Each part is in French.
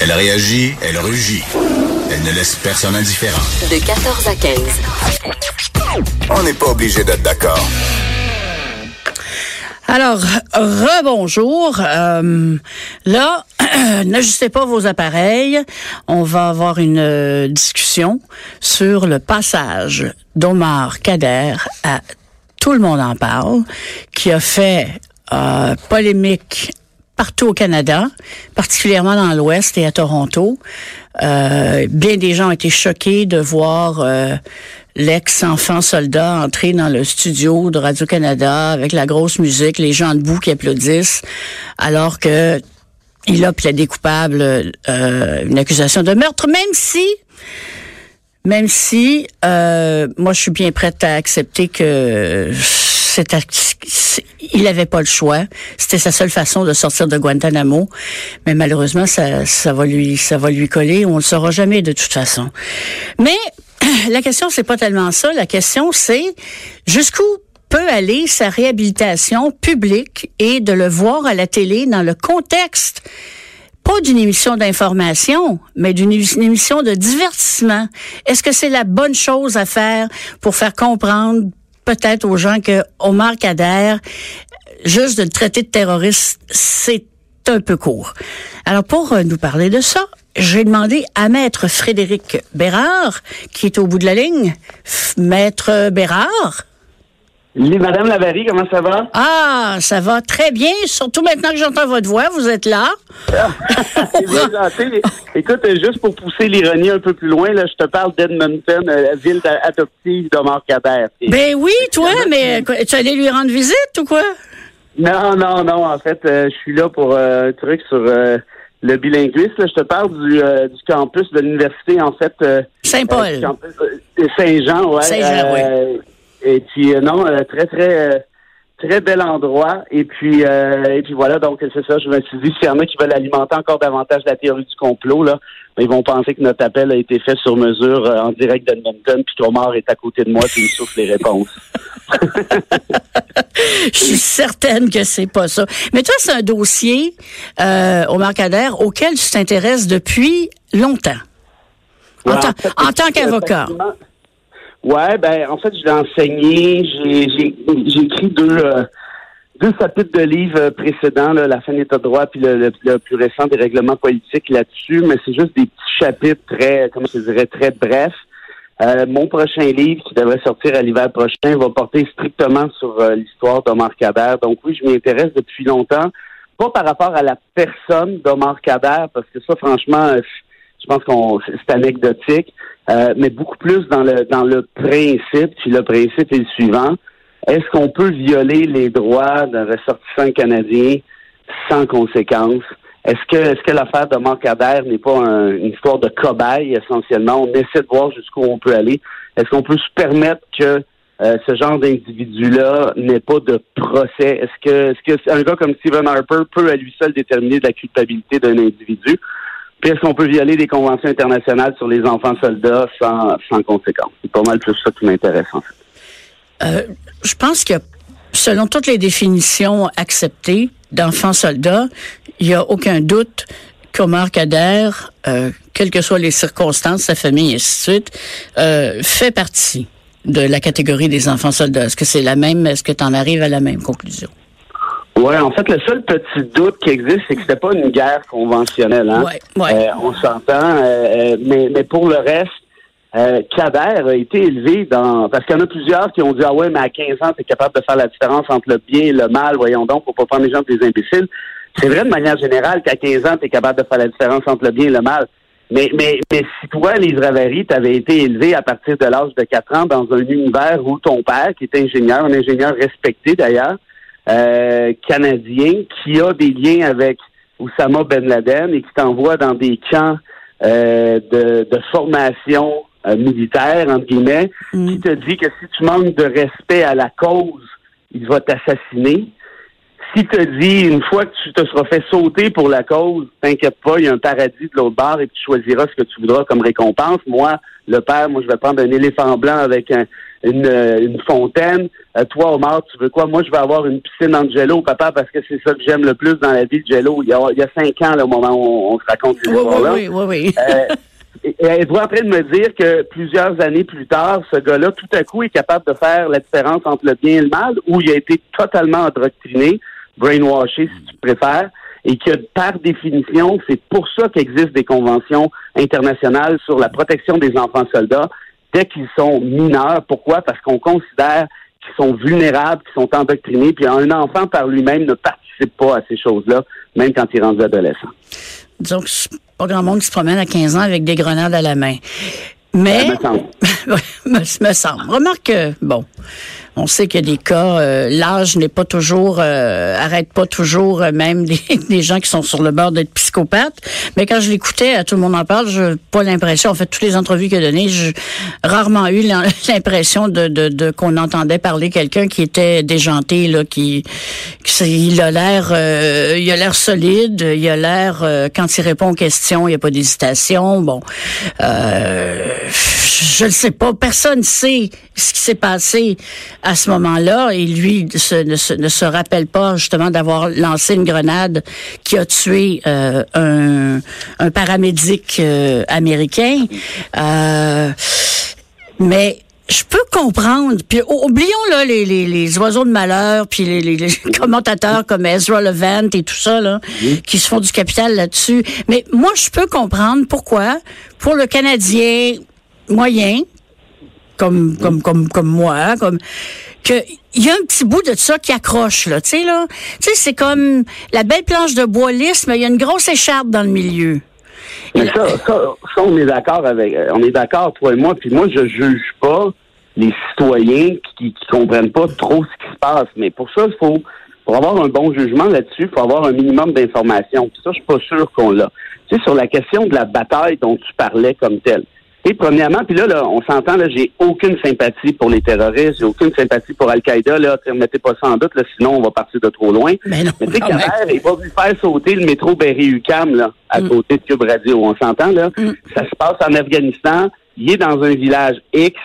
Elle réagit, elle rugit. Elle ne laisse personne indifférent. De 14 à 15. On n'est pas obligé d'être d'accord. Alors, rebonjour. Euh, là, n'ajustez pas vos appareils. On va avoir une euh, discussion sur le passage d'Omar Kader à Tout le monde en parle, qui a fait euh, polémique partout au Canada, particulièrement dans l'Ouest et à Toronto. Euh, bien des gens ont été choqués de voir euh, l'ex-enfant soldat entrer dans le studio de Radio-Canada avec la grosse musique, les gens debout qui applaudissent, alors que il a plaidé coupable euh, une accusation de meurtre, même si même si euh, moi je suis bien prête à accepter que il n'avait pas le choix. C'était sa seule façon de sortir de Guantanamo. Mais malheureusement, ça, ça va lui, ça va lui coller. On le saura jamais de toute façon. Mais la question, c'est pas tellement ça. La question, c'est jusqu'où peut aller sa réhabilitation publique et de le voir à la télé dans le contexte pas d'une émission d'information, mais d'une émission de divertissement. Est-ce que c'est la bonne chose à faire pour faire comprendre peut-être aux gens que Omar Kader, juste de le traiter de terroriste, c'est un peu court. Alors pour euh, nous parler de ça, j'ai demandé à maître Frédéric Bérard, qui est au bout de la ligne. Maître Bérard? Madame Lavary, comment ça va? Ah, ça va très bien, surtout maintenant que j'entends votre voix, vous êtes là. Écoute, juste pour pousser l'ironie un peu plus loin, là, je te parle d'Edmonton, la euh, ville adoptive d'Omar Kader. Ben oui, toi, mais tu allais lui rendre visite ou quoi? Non, non, non, en fait, euh, je suis là pour euh, un truc sur le bilinguisme. je te parle du, du campus de l'université, en fait. Saint-Paul. Saint-Jean, ouais. Saint-Jean, oui. Et puis euh, non, euh, très très euh, très bel endroit. Et puis et puis voilà, donc c'est ça. Je me suis dit, s'il y en a qui veulent alimenter encore davantage la théorie du complot, là, ils vont penser que notre appel a été fait sur mesure en direct d'Edmonton, puis qu'Omar est à côté de moi, puis il me souffle les réponses. Je suis certaine que c'est pas ça. Mais toi, c'est un dossier, euh, Omar Kader, auquel tu t'intéresses depuis longtemps. en, tant qu'avocat. Ouais, ben en fait, je l'ai enseigné. J'ai écrit deux euh, deux chapitres de livres précédents, là, la fin de l'état de droit puis le, plus récent des règlements politiques là-dessus, mais c'est juste des petits chapitres très, comment je dirais, très brefs. Euh, mon prochain livre, qui devrait sortir à l'hiver prochain, va porter strictement sur euh, l'histoire d'Omar Kader. Donc oui, je m'y intéresse depuis longtemps. Pas par rapport à la personne d'Omar Kader, parce que ça, franchement, je pense qu'on c'est anecdotique. Euh, mais beaucoup plus dans le dans le principe. Puis le principe est le suivant est-ce qu'on peut violer les droits d'un ressortissant canadien sans conséquence? Est-ce que est-ce que l'affaire de Marc n'est pas une histoire de cobaye essentiellement? On essaie de voir jusqu'où on peut aller. Est-ce qu'on peut se permettre que euh, ce genre d'individu-là n'ait pas de procès? Est-ce que, est-ce que un gars comme Stephen Harper peut à lui seul déterminer de la culpabilité d'un individu? Puis est-ce qu'on peut violer des conventions internationales sur les enfants soldats sans, sans conséquence? C'est pas mal plus ça qui m'intéresse, en fait. Euh, je pense que, selon toutes les définitions acceptées d'enfants soldats, il n'y a aucun doute qu'Omar Kader, euh, quelles que soient les circonstances, sa famille et ainsi de suite, euh, fait partie de la catégorie des enfants soldats. Est-ce que c'est la même, est-ce que tu en arrives à la même conclusion? Oui, en fait, le seul petit doute qui existe, c'est que c'était pas une guerre conventionnelle. Hein? Ouais, euh, on s'entend, euh, euh, mais, mais pour le reste, euh, Kader a été élevé dans... Parce qu'il y en a plusieurs qui ont dit, ah ouais, mais à 15 ans, tu es capable de faire la différence entre le bien et le mal, voyons donc, pour pas prendre les gens pour des imbéciles. C'est vrai de manière générale qu'à 15 ans, tu es capable de faire la différence entre le bien et le mal. Mais, mais, mais si toi, Lise Ravary, tu avais été élevé à partir de l'âge de 4 ans dans un univers où ton père, qui est ingénieur, un ingénieur respecté d'ailleurs, euh, canadien qui a des liens avec Oussama Ben Laden et qui t'envoie dans des camps euh, de, formation euh, militaire, entre guillemets, mm. qui te dit que si tu manques de respect à la cause, il va t'assassiner. Qui te dit, une fois que tu te seras fait sauter pour la cause, t'inquiète pas, il y a un paradis de l'autre bord et tu choisiras ce que tu voudras comme récompense. Moi, le père, moi, je vais prendre un éléphant blanc avec une, une, fontaine. Euh, toi, Omar, tu veux quoi? Moi, je vais avoir une piscine en jello, papa, parce que c'est ça que j'aime le plus dans la vie, de jello. Il y a, il y a cinq ans, le moment où on, se raconte ces oui, là Oui, oui, oui. euh, elle est en train de me dire que plusieurs années plus tard, ce gars-là, tout à coup, est capable de faire la différence entre le bien et le mal, où il a été totalement endoctriné, brainwashé, si tu préfères, et que par définition, c'est pour ça qu'existent des conventions internationales sur la protection des enfants soldats dès qu'ils sont mineurs. Pourquoi? Parce qu'on considère qu'ils sont vulnérables, qu'ils sont endoctrinés, puis un enfant par lui-même ne participe pas à ces choses-là, même quand il rendu adolescent. Que pas grand monde qui se promène à 15 ans avec des grenades à la main. Mais, me me, semble. Remarque, bon, on sait qu'il y a des cas, euh, l'âge n'est pas toujours, euh, arrête pas toujours euh, même des, des, gens qui sont sur le bord d'être psychopathes. Mais quand je l'écoutais, tout le monde en parle, je pas l'impression, en fait, toutes les entrevues qu'il a données, j'ai rarement eu l'impression de, de, de qu'on entendait parler quelqu'un qui était déjanté, là, qui, qui il a l'air, il a l'air solide, il a l'air, quand il répond aux questions, il n'y a pas d'hésitation. Bon, je ne sais pas, personne sait ce qui s'est passé à ce moment-là et lui ne, se, ne, se, rappelle pas justement d'avoir lancé une grenade qui a tué euh, un, un, paramédic euh, américain. Euh, mais je peux comprendre. Puis oublions là les, les, les, oiseaux de malheur, puis les, les, commentateurs comme Ezra Levant et tout ça là, qui se font du capital là-dessus. Mais moi, je peux comprendre pourquoi, pour le Canadien moyen, comme, comme, comme, comme moi, comme que il y a un petit bout de ça qui accroche là, tu sais là, tu sais c'est comme la belle planche de bois lisse, mais il y a une grosse écharpe dans le milieu. Mais ça, ça, ça, on est d'accord avec, euh, on est d'accord toi et moi, puis moi je juge pas les citoyens qui, qui comprennent pas trop ce qui se passe, mais pour ça il faut pour avoir un bon jugement là-dessus, il faut avoir un minimum d'informations. Ça, je suis pas sûr qu'on l'a. Tu sais, sur la question de la bataille dont tu parlais comme telle. Et premièrement, puis là, là, on s'entend, là, j'ai aucune sympathie pour les terroristes, j'ai aucune sympathie pour Al-Qaïda, là, mettez pas ça en doute, là, sinon on va partir de trop loin. Mais, non, Mais tu sais, il va lui faire sauter le métro Berry-UQAM, là, à mm. côté de Cube Radio, on s'entend, là. Mm. Ça se passe en Afghanistan, il est dans un village X,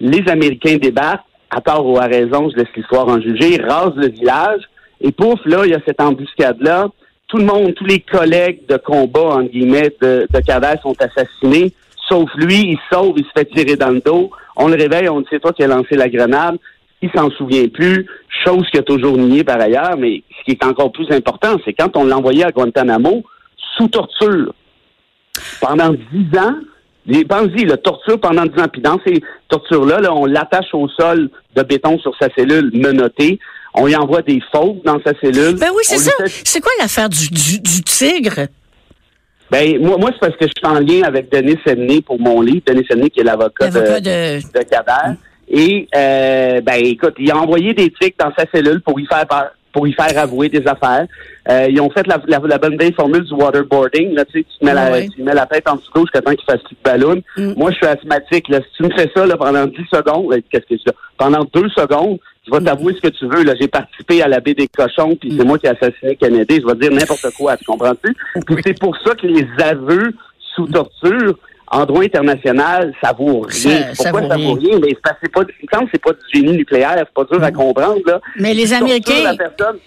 les Américains débattent, à tort ou à raison, je laisse l'histoire en juger, ils rasent le village, et pouf, là, il y a cette embuscade-là, tout le monde, tous les collègues de combat, en guillemets, de, de Kader sont assassinés, sauf lui, il sauve, il se fait tirer dans le dos. On le réveille, on dit c'est toi qui as lancé la grenade. Il s'en souvient plus, chose qu'il a toujours nié par ailleurs, mais ce qui est encore plus important, c'est quand on l'envoyait à Guantanamo sous torture. Pendant dix ans, pensez-y, la torture pendant dix ans, puis dans ces tortures-là, là, on l'attache au sol de béton sur sa cellule menottée. On y envoie des fauves dans sa cellule. Ben oui, c'est ça. C'est quoi l'affaire du, du, du tigre? Ben moi, moi c'est parce que je suis en lien avec Denis Sedney pour mon livre. Denis Sedney qui est l'avocat de, de... de Et euh, ben écoute, il a envoyé des trucs dans sa cellule pour y faire pour y faire avouer des affaires. Euh, ils ont fait la, la, bonne vieille formule du waterboarding. Là, tu, sais, tu, mets la, tu mets la tête en dessous jusqu'à temps qu'il fasse plus de ballon. Mm. Moi, je suis asthmatique. Là. Si tu me fais ça là, pendant 10 secondes, qu'est-ce que c'est Pendant deux secondes, je vais t'avouer ce que tu veux. Là, j'ai participé à la baie des cochons, puis c'est moi qui ai assassiné Kennedy. Je vais dire n'importe quoi, tu comprends-tu? Puis c'est pour ça que les aveux sous torture en droit international, ça vaut rien. Pourquoi ça, vaut rien? Mais c'est pas, c'est pas du génie nucléaire, c'est pas dur à comprendre, là. Mais les Américains. La personne,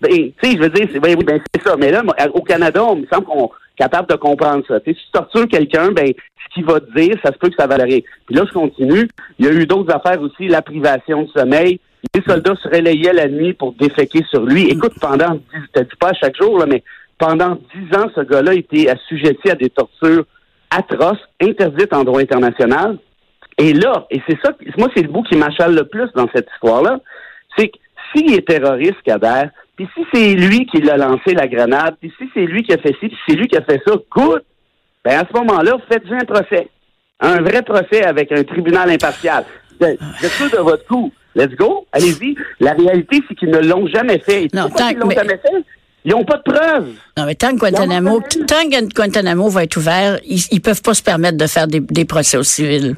ben, tu sais, je veux dire, c'est, ben, oui, ben, c'est ça. Mais là, au Canada, on me semble qu'on est capable de comprendre ça. si tu tortures quelqu'un, ben, ce qu'il va te dire, ça se peut que ça rien. Puis là, je continue. Il y a eu d'autres affaires aussi, la privation de sommeil. Les soldats se relayaient la nuit pour déféquer sur lui. Écoute, pendant dix, te dis pas chaque jour, mais pendant dix ans, ce gars-là été assujetti à des tortures atroces, interdites en droit international. Et là, et c'est ça, moi, c'est le bout qui m'achale le plus dans cette histoire-là, c'est que s'il est terroriste, Kader, puis si c'est lui qui l'a lancé la grenade, puis si c'est lui qui a fait ci, puis c'est lui qui a fait ça, good, ben à ce moment-là, faites-y un procès. Un vrai procès avec un tribunal impartial. Vous êtes sûr de votre coup. Let's go, allez-y. La réalité, c'est qu'ils ne l'ont jamais fait. Non, qu'ils l'ont jamais fait? Ils n'ont pas de preuves. Non, mais tant que Guantanamo, tant que Guantanamo va être ouvert, ils, ne peuvent pas se permettre de faire des, des procès aux civils.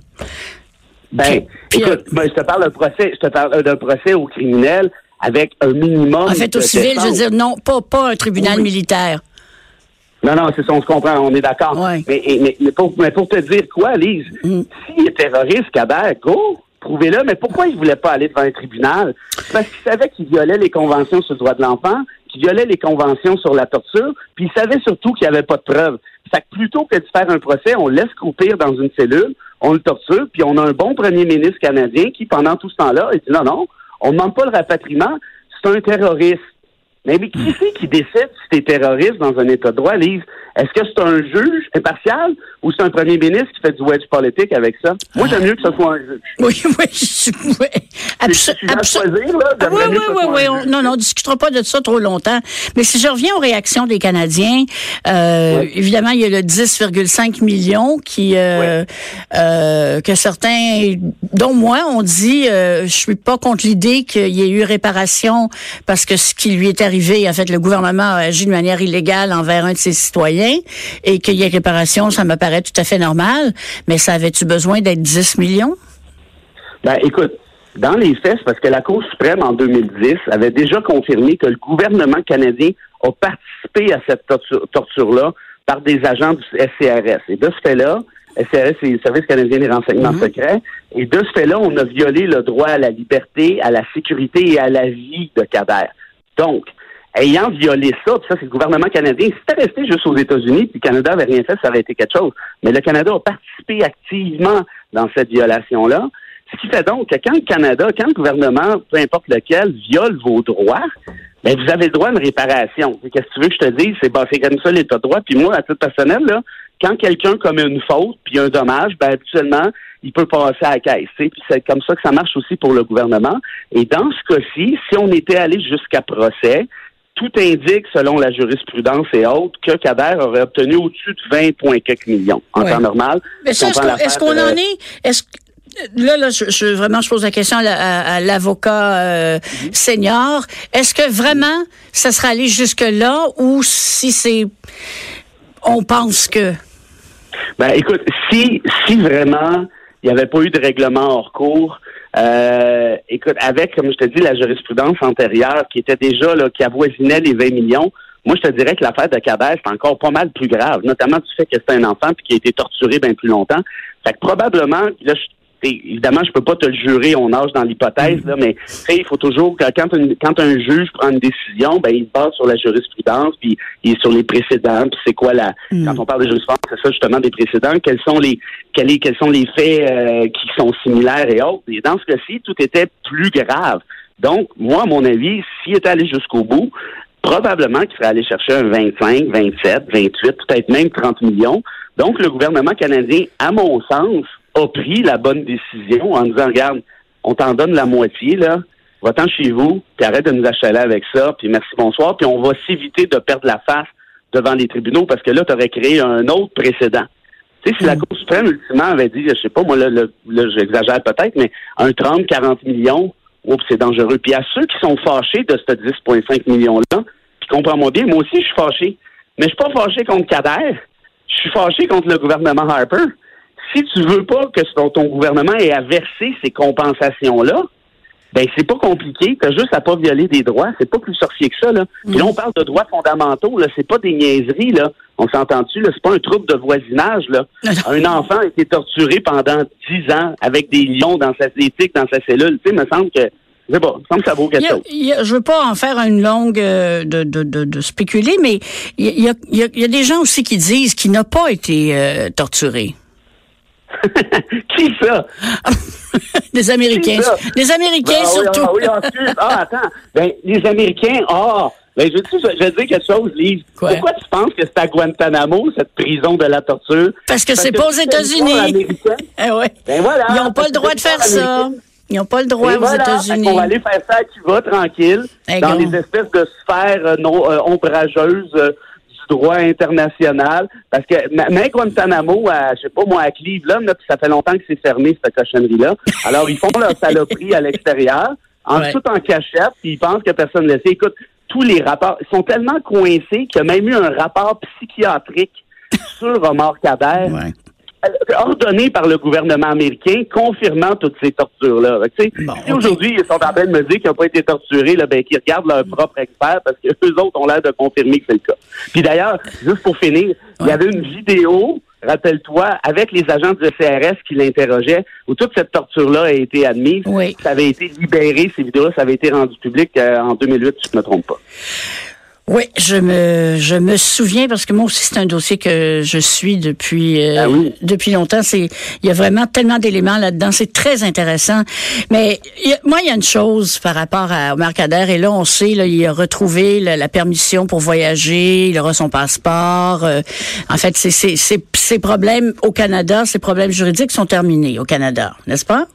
Ben, écoute, ben, je te parle d'un procès, je te parle d'un procès aux criminels avec un minimum. En fait, au de civil, je veux dire, non, pas, pas un tribunal Oui. militaire. Non, non, c'est ça, on se comprend, on est d'accord. Ouais. Mais, mais, mais pour, mais pour te dire quoi, Lise, Mm. s'il est terroriste, Kader, go, mais pourquoi il voulait pas aller devant un tribunal? Parce qu'il savait qu'il violait les conventions sur le droit de l'enfant, qu'il violait les conventions sur la torture, puis il savait surtout qu'il n'y avait pas de preuves. Fait que plutôt que de faire un procès, on laisse croupir dans une cellule, on le torture, puis on a un bon premier ministre canadien qui, pendant tout ce temps-là, a dit non, non, on ne demande pas le rapatriement, c'est un terroriste. Mais, mais qui c'est qui décide si t'es terroriste dans un État de droit, Lise? Est-ce que c'est un juge impartial ou c'est un premier ministre qui fait du wedge politique avec ça? Moi, j'aime mieux que ce soit un juge. Oui, oui, je- oui. Si Abso- tu viens de abso- choisir, là, Ah, oui, oui, oui, oui. On, non, non, on discutera pas de ça trop longtemps. Mais si je reviens aux réactions des Canadiens, euh, Oui. évidemment, il y a le 10,5 millions qui euh, euh, que certains, dont moi, ont dit, je suis pas contre l'idée qu'il y ait eu réparation parce que ce qui lui est arrivé, en fait, le gouvernement a agi de manière illégale envers un de ses citoyens et qu'il y ait réparation, ça me paraît tout à fait normal. Mais ça avait-tu besoin d'être 10 millions? Ben, écoute, dans les faits, c'est parce que la Cour suprême, en 2010, avait déjà confirmé que le gouvernement canadien a participé à cette torture- torture-là par des agents du SCRS. Et de ce fait-là, SCRS, c'est le Service canadien des renseignements secrets, et de ce fait-là, on a violé le droit à la liberté, à la sécurité et à la vie de Kader. Donc, ayant violé ça, puis ça, c'est le gouvernement canadien. Si c'était resté juste aux États-Unis, puis le Canada avait rien fait, ça aurait été quelque chose. Mais le Canada a participé activement dans cette violation-là. Ce qui fait donc que quand le Canada, quand le gouvernement, peu importe lequel, viole vos droits, ben vous avez le droit à une réparation. Qu'est-ce que tu veux que je te dise? C'est c'est comme ça l'État de droit. Puis moi, à titre personnel, là, quand quelqu'un commet une faute puis un dommage, ben habituellement, il peut passer à la caisse. Puis c'est comme ça que ça marche aussi pour le gouvernement. Et dans ce cas-ci, si on était allé jusqu'à procès, tout indique, selon la jurisprudence et autres, que Kader aurait obtenu au-dessus de 20 points quelques millions en Ouais. temps normal. Mais ça, est-ce qu'on, en est? Est-ce que- Là, là, je, je- vraiment, je pose la question à, la- à- à l'avocat euh, senior. Est-ce que vraiment, ça sera allé jusque-là ou si c'est, on pense que, Ben, écoute, si, si vraiment il n'y avait pas eu de règlement hors cours, euh, écoute, avec, comme je te dis, la jurisprudence antérieure qui était déjà, là, qui avoisinait les 20 millions, moi, je te dirais que l'affaire de Kader, c'est encore pas mal plus grave, notamment du fait que c'est un enfant puis qui a été torturé bien plus longtemps. Fait que probablement, là, je- évidemment, je peux pas te le jurer, on nage dans l'hypothèse, là, mais il faut toujours que quand, une- quand un juge prend une décision, ben il se base sur la jurisprudence, puis il est sur les précédents, puis c'est quoi la quand on parle de jurisprudence, c'est ça justement des précédents, quels sont les quels, est- quels sont les faits euh, qui sont similaires et autres. Et dans ce cas-ci, tout était plus grave. Donc, moi, à mon avis, s'il était allé jusqu'au bout, probablement qu'il serait allé chercher un 25, 27, 28, peut-être même 30 millions. Donc, le gouvernement canadien, à mon sens, a pris la bonne décision en disant, regarde, on t'en donne la moitié, là, va-t'en chez vous, puis arrête de nous achaler avec ça, puis merci, bonsoir, puis on va s'éviter de perdre la face devant les tribunaux, parce que là, tu aurais créé un autre précédent. Tu sais, si la Cour suprême, ultimement, avait dit, je sais pas, moi, là, là, là, j'exagère peut-être, mais un 30, 40 millions, oups, c'est dangereux. Puis à ceux qui sont fâchés de ce 10,5 millions-là, puis comprends-moi bien, moi aussi, je suis fâché. Mais je suis pas fâché contre Kader. Je suis fâché contre le gouvernement Harper. Si tu veux pas que ton, ton gouvernement ait à verser ces compensations-là, ben c'est pas compliqué. T'as juste à pas violer des droits. C'est pas plus sorcier que ça, là. Puis là, on parle de droits fondamentaux, là. C'est pas des niaiseries, là. On s'entend-tu, là? C'est pas un trouble de voisinage, là. un enfant a été torturé pendant dix ans avec des lions dans sa éthique, dans sa cellule. Tu sais, me semble que, je sais pas, me ça vaut quelque chose. je veux pas en faire une longue euh, de, de, de, de spéculer, mais il y a, il y, a, il y a des gens aussi qui disent qu'il n'a pas été euh, torturé. Qui ça? Des Américains. Ça? Des Américains surtout. ah oui, ah. Ah, attends. Ben, les Américains, ah, ben, je, je, je vais te dire quelque chose, Lise. Quoi? Pourquoi tu penses que c'est à Guantanamo, cette prison de la torture? Parce que c'est pas aux États-Unis. Eh ouais. Ben voilà. Ils n'ont pas le droit de faire ça. Ils n'ont pas le droit Et aux voilà, États-Unis. qu'on va aller faire ça à Cuba, tranquille, Eh, dans les espèces de sphères euh, non, euh, ombrageuses euh, droit international. Parce que même Guantanamo, à, je sais pas moi, à Cleveland, là, puis ça fait longtemps que c'est fermé, cette cochonnerie-là. Alors, ils font leur saloperie à l'extérieur, en Ouais. tout en cachette, puis ils pensent que personne ne le sait. Écoute, tous les rapports, ils sont tellement coincés qu'il y a même eu un rapport psychiatrique sur Omar Kader Ouais. Ordonné par le gouvernement américain, confirmant toutes ces tortures-là. Tu sais, Bon, si aujourd'hui, ils sont en train de me dire qu'ils n'ont pas été torturés, là, ben, qu'ils regardent leur propre expert parce que eux autres ont l'air de confirmer que c'est le cas. Puis d'ailleurs, juste pour finir, il y avait une vidéo, rappelle-toi, avec les agents du CRS qui l'interrogeaient, où toute cette torture-là a été admise. Oui. Ça avait été libéré, ces vidéos-là, ça avait été rendu public euh, en 2008, si je ne me trompe pas. Oui, je me je me souviens parce que moi aussi c'est un dossier que je suis depuis euh, Ah oui. depuis longtemps. C'est il y a vraiment tellement d'éléments là-dedans. C'est très intéressant. Mais il y a- moi il y a une chose par rapport à Omar Kader et là on sait là il a retrouvé la, la permission pour voyager, il aura son passeport. euh, en fait c'est c'est c'est ces problèmes au Canada, ces problèmes juridiques sont terminés au Canada, n'est-ce pas?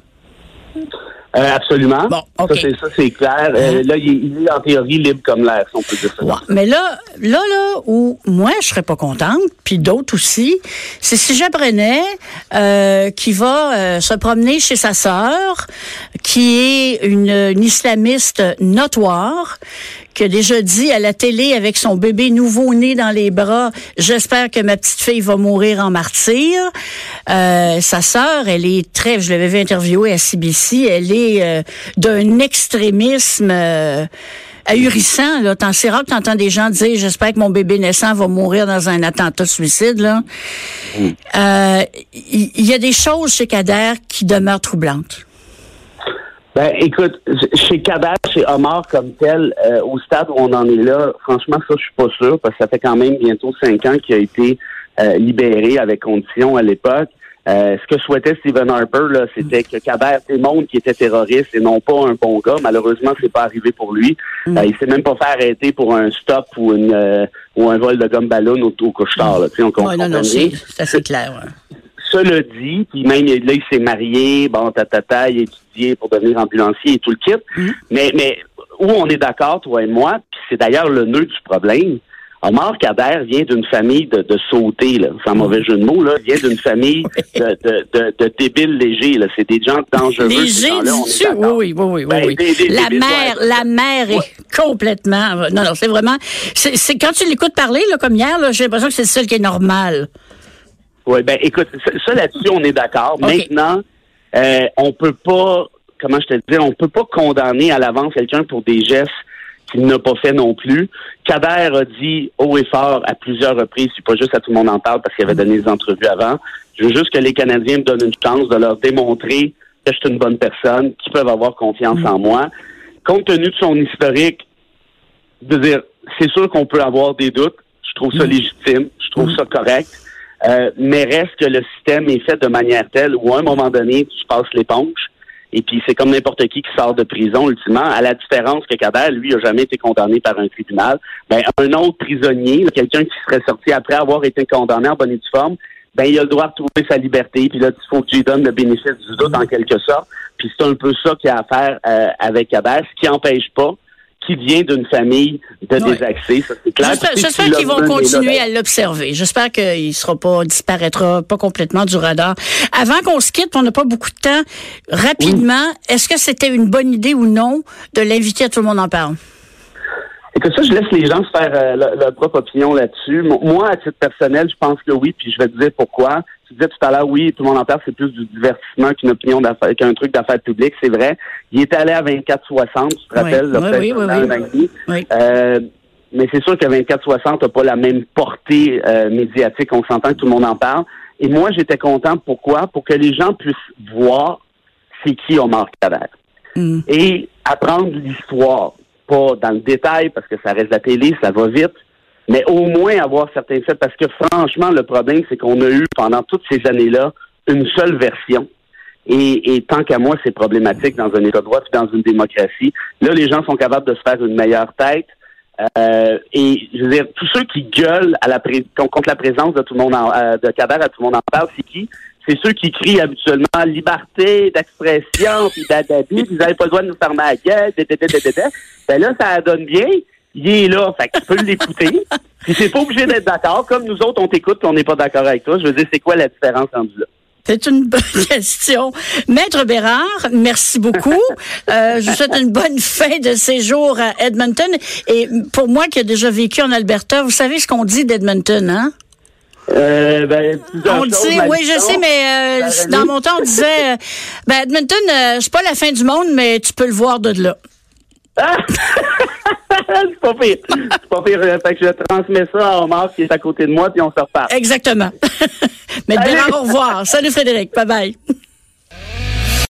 Euh, absolument. Bon, ok. Ça, c'est, ça, c'est clair. Euh, là, il est, il est en théorie libre comme l'air, si on peut dire ça. Ouais, mais là, là, là, où moi, je serais pas contente, puis d'autres aussi, c'est si j'apprenais euh, qui va euh, se promener chez sa sœur, qui est une, une islamiste notoire, qui a déjà dit à la télé avec son bébé nouveau-né dans les bras, j'espère que ma petite fille va mourir en martyr. Euh, sa sœur, elle est très, je l'avais vu interviewer à CBC, elle est euh, d'un extrémisme euh, ahurissant. Là. Tant, c'est rare que t'entends des gens dire, j'espère que mon bébé naissant va mourir dans un attentat suicide. Là. Euh, Il il y, a des choses chez Kader qui demeurent troublantes. Ben, écoute, chez Kader, chez Omar comme tel, euh, au stade où on en est là, franchement, ça, je suis pas sûr, parce que ça fait quand même bientôt cinq ans qu'il a été euh, libéré avec condition à l'époque. Euh, ce que souhaitait Stephen Harper, là, c'était que Kader démontre qu'il était terroriste et non pas un bon gars. Malheureusement, c'est pas arrivé pour lui. Euh, il s'est même pas fait arrêter pour un stop ou une euh, ou un vol de gomme ballon au, au couche-tard. On Ouais, non, non, c'est c'est assez clair. ouais. Cela dit, puis même là, il s'est marié, bon, tatata, il a étudié pour devenir ambulancier et tout le kit. Mais, mais où on est d'accord, toi et moi, puis c'est d'ailleurs le nœud du problème. Omar Kader vient d'une famille de, de sautés, là, sans mauvais jeu de mots, là, vient d'une famille de, de, de, de débiles légers. Là. C'est des gens dangereux. ces Léger, gens-là, on est dis-tu? Oui, oui, oui, oui. Ben, oui. des- des- la mère, ouais. la mère est complètement. Non, non, c'est vraiment. C'est quand tu l'écoutes parler, là, comme hier, j'ai l'impression que c'est le seul qui est normal. Oui, ben écoute, ça, ça, là-dessus, on est d'accord. Maintenant, euh, on peut pas, comment je te dis, on peut pas condamner à l'avance quelqu'un pour des gestes qu'il n'a pas fait non plus. Kader a dit haut et fort à plusieurs reprises, c'est pas juste à tout le monde en parle parce qu'il avait donné des entrevues avant. Je veux juste que les Canadiens me donnent une chance de leur démontrer que je suis une bonne personne, qu'ils peuvent avoir confiance en moi. Compte tenu de son historique, de dire, c'est sûr qu'on peut avoir des doutes. Je trouve ça légitime. Je trouve ça correct. Euh, mais reste que le système est fait de manière telle où à un moment donné, tu passes l'éponge. Et puis c'est comme n'importe qui qui sort de prison, ultimement, à la différence que Kader, lui, a jamais été condamné par un tribunal. Ben, un autre prisonnier, quelqu'un qui serait sorti après avoir été condamné en bonne et due forme, ben, il a le droit de trouver sa liberté. Puis là, il faut que tu lui donnes le bénéfice du doute en quelque sorte. Puis c'est un peu ça qu'il y a à faire euh, avec Kader, ce qui n'empêche pas qu'il vient d'une famille de Ouais. désaxés. Ça, c'est clair. J'espère qu'ils vont continuer là. à l'observer. J'espère qu'il sera pas, disparaîtra pas complètement du radar. Avant qu'on se quitte, on n'a pas beaucoup de temps. Rapidement, est-ce que c'était une bonne idée ou non de l'inviter à tout le monde en parle? Écoute, ça, je laisse les gens se faire euh, leur, leur propre opinion là-dessus. Mo- Moi, à titre personnel, je pense que oui, puis je vais te dire pourquoi. Tu disais tout à l'heure, oui, tout le monde en parle, c'est plus du divertissement qu'une opinion d'affaires, qu'un truc d'affaires publiques, c'est vrai. Il était allé à 24-60, tu te rappelles, oui, oui. Oui. Euh, mais c'est sûr que 24-60 n'a pas la même portée euh, médiatique. On s'entend que tout le monde en parle. Et moi, j'étais content. Pourquoi? Pour que les gens puissent voir c'est qui Omar Kader. Mm. Et apprendre l'histoire. Pas dans le détail, parce que ça reste la télé, ça va vite. Mais au moins avoir certains faits. Parce que franchement, le problème, c'est qu'on a eu pendant toutes ces années-là une seule version. Et, tant qu'à moi, c'est problématique dans un État de droit puis dans une démocratie. Là, les gens sont capables de se faire une meilleure tête. Euh, et je veux dire, tous ceux qui gueulent contre la présence de tout le monde en, euh, de Kader à tout le monde en parle, c'est qui? C'est ceux qui crient habituellement liberté d'expression, puis dadabi, puis vous n'avez pas le droit de nous fermer la gueule. Ben là, ça donne bien. Il est là, fait que tu peux l'écouter. Puis c'est pas obligé d'être d'accord. Comme nous autres, on t'écoute, on n'est pas d'accord avec toi. Je veux dire, c'est quoi la différence entre là? C'est une bonne question. Maître Bérard, merci beaucoup. Euh, je vous souhaite une bonne fin de séjour à Edmonton. Et pour moi qui ai déjà vécu en Alberta, vous savez ce qu'on dit d'Edmonton, hein? Euh, ben, On le sait, oui, je sais, mais euh, Ça dans mon temps, on disait, euh, ben, Edmonton, euh, c'est pas la fin du monde, mais tu peux le voir de là. Ah! c'est pas pire. C'est pas pire. Euh, Fait que je transmets ça à Omar qui est à côté de moi, puis on se reparle. Exactement. mais. Bernard, au revoir. Salut Frédéric. Bye bye.